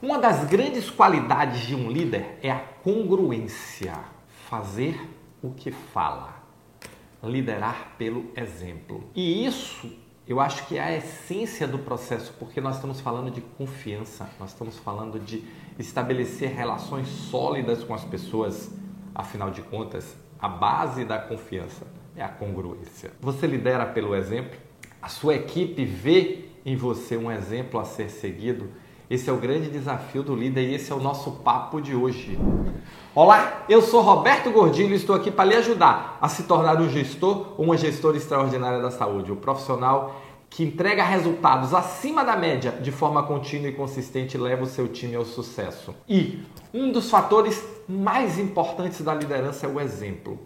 Uma das grandes qualidades de um líder é a congruência, fazer o que fala, liderar pelo exemplo. E isso eu acho que é a essência do processo, porque nós estamos falando de confiança, nós estamos falando de estabelecer relações sólidas com as pessoas. Afinal de contas, a base da confiança é a congruência. Você lidera pelo exemplo, a sua equipe vê em você um exemplo a ser seguido. Esse é o grande desafio do líder e esse é o nosso papo de hoje. Olá, eu sou Roberto Gordilho e estou aqui para lhe ajudar a se tornar um gestor ou uma gestora extraordinária da saúde, o um profissional que entrega resultados acima da média de forma contínua e consistente e leva o seu time ao sucesso. E um dos fatores mais importantes da liderança é o exemplo.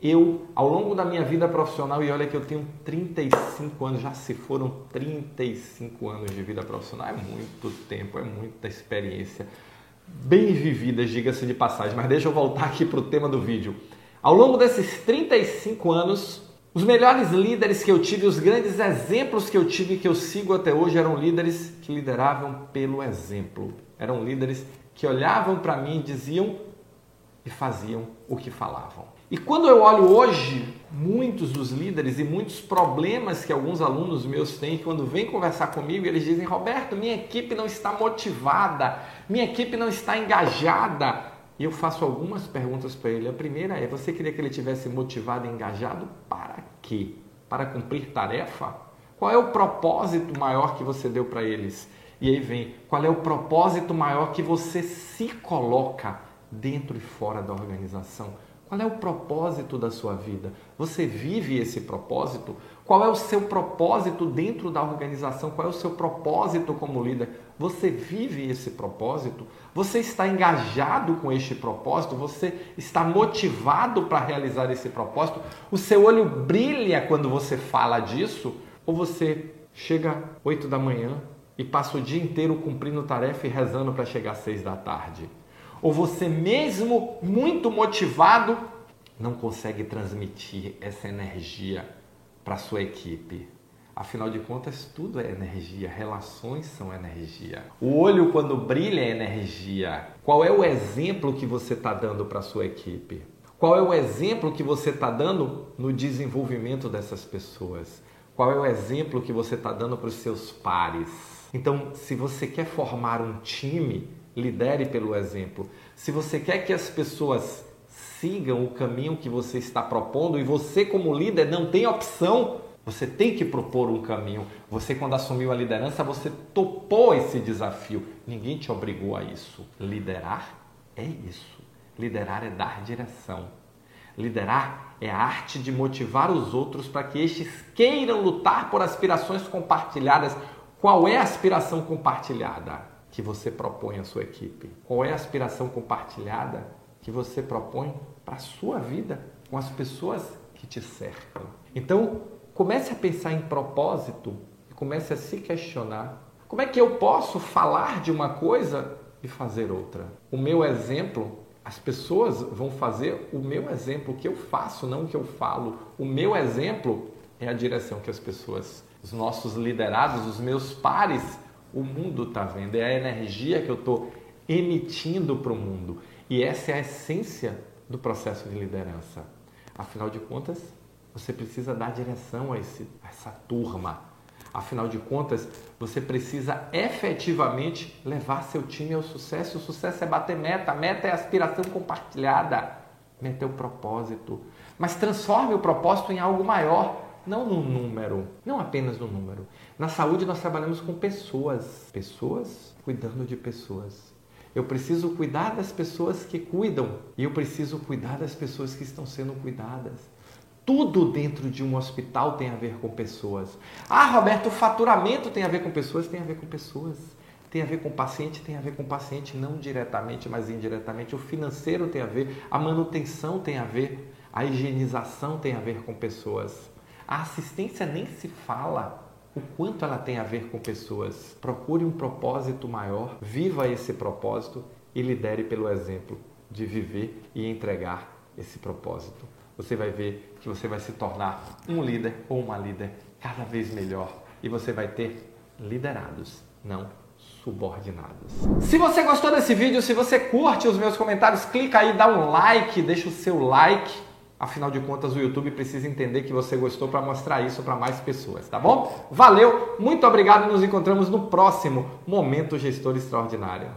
Eu, ao longo da minha vida profissional, e olha que eu tenho 35 anos, já se foram 35 anos de vida profissional, é muito tempo, é muita experiência, bem vivida, diga-se de passagem. Mas deixa eu voltar aqui para o tema do vídeo. Ao longo desses 35 anos, os melhores líderes que eu tive, os grandes exemplos que eu tive que eu sigo até hoje eram líderes que lideravam pelo exemplo. Eram líderes que olhavam para mim e diziam e faziam o que falavam. E quando eu olho hoje muitos dos líderes e muitos problemas que alguns alunos meus têm, quando vêm conversar comigo, eles dizem: Roberto, minha equipe não está motivada, minha equipe não está engajada. E eu faço algumas perguntas para ele. A primeira é: você queria que ele tivesse motivado e engajado para quê? Para cumprir tarefa? Qual é o propósito maior que você deu para eles? E aí vem: qual é o propósito maior que você se coloca dentro e fora da organização? Qual é o propósito da sua vida? Você vive esse propósito? Qual é o seu propósito dentro da organização? Qual é o seu propósito como líder? Você vive esse propósito? Você está engajado com este propósito? Você está motivado para realizar esse propósito? O seu olho brilha quando você fala disso? Ou você chega 8 da manhã e passa o dia inteiro cumprindo tarefa e rezando para chegar às 6 da tarde? Ou você mesmo muito motivado não consegue transmitir essa energia para sua equipe. Afinal de contas, tudo é energia, relações são energia. O olho, quando brilha, é energia. Qual é o exemplo que você está dando para sua equipe? Qual é o exemplo que você está dando no desenvolvimento dessas pessoas? Qual é o exemplo que você está dando para os seus pares? Então, se você quer formar um time, lidere pelo exemplo. Se você quer que as pessoas sigam o caminho que você está propondo e você, como líder, não tem opção, você tem que propor um caminho. Você, quando assumiu a liderança, você topou esse desafio. Ninguém te obrigou a isso. Liderar é isso. Liderar é dar direção. Liderar é a arte de motivar os outros para que estes queiram lutar por aspirações compartilhadas. Qual é a aspiração compartilhada? Que você propõe à sua equipe? Qual é a aspiração compartilhada que você propõe para a sua vida com as pessoas que te cercam? Então, comece a pensar em propósito e comece a se questionar. Como é que eu posso falar de uma coisa e fazer outra? O meu exemplo, as pessoas vão fazer o meu exemplo, o que eu faço, não o que eu falo. O meu exemplo é a direção que as pessoas, os nossos liderados, os meus pares o mundo está vendo, é a energia que eu estou emitindo para o mundo. E essa é a essência do processo de liderança. Afinal de contas, você precisa dar direção a, esse, a essa turma. Afinal de contas, você precisa efetivamente levar seu time ao sucesso. O sucesso é bater meta, meta é aspiração compartilhada, meta é o propósito. Mas transforme o propósito em algo maior não no número, não apenas no número. Na saúde nós trabalhamos com pessoas, pessoas cuidando de pessoas. Eu preciso cuidar das pessoas que cuidam e eu preciso cuidar das pessoas que estão sendo cuidadas. Tudo dentro de um hospital tem a ver com pessoas. Ah, Roberto, o faturamento tem a ver com pessoas? Tem a ver com pessoas. Tem a ver com paciente? Tem a ver com paciente, não diretamente, mas indiretamente. O financeiro tem a ver, a manutenção tem a ver, a higienização tem a ver com pessoas. A assistência nem se fala o quanto ela tem a ver com pessoas. Procure um propósito maior, viva esse propósito e lidere pelo exemplo de viver e entregar esse propósito. Você vai ver que você vai se tornar um líder ou uma líder cada vez melhor e você vai ter liderados, não subordinados. Se você gostou desse vídeo, se você curte os meus comentários, clica aí, dá um like, deixa o seu like. Afinal de contas, o YouTube precisa entender que você gostou para mostrar isso para mais pessoas, tá bom? Valeu, muito obrigado, nos encontramos no próximo Momento Gestor Extraordinário.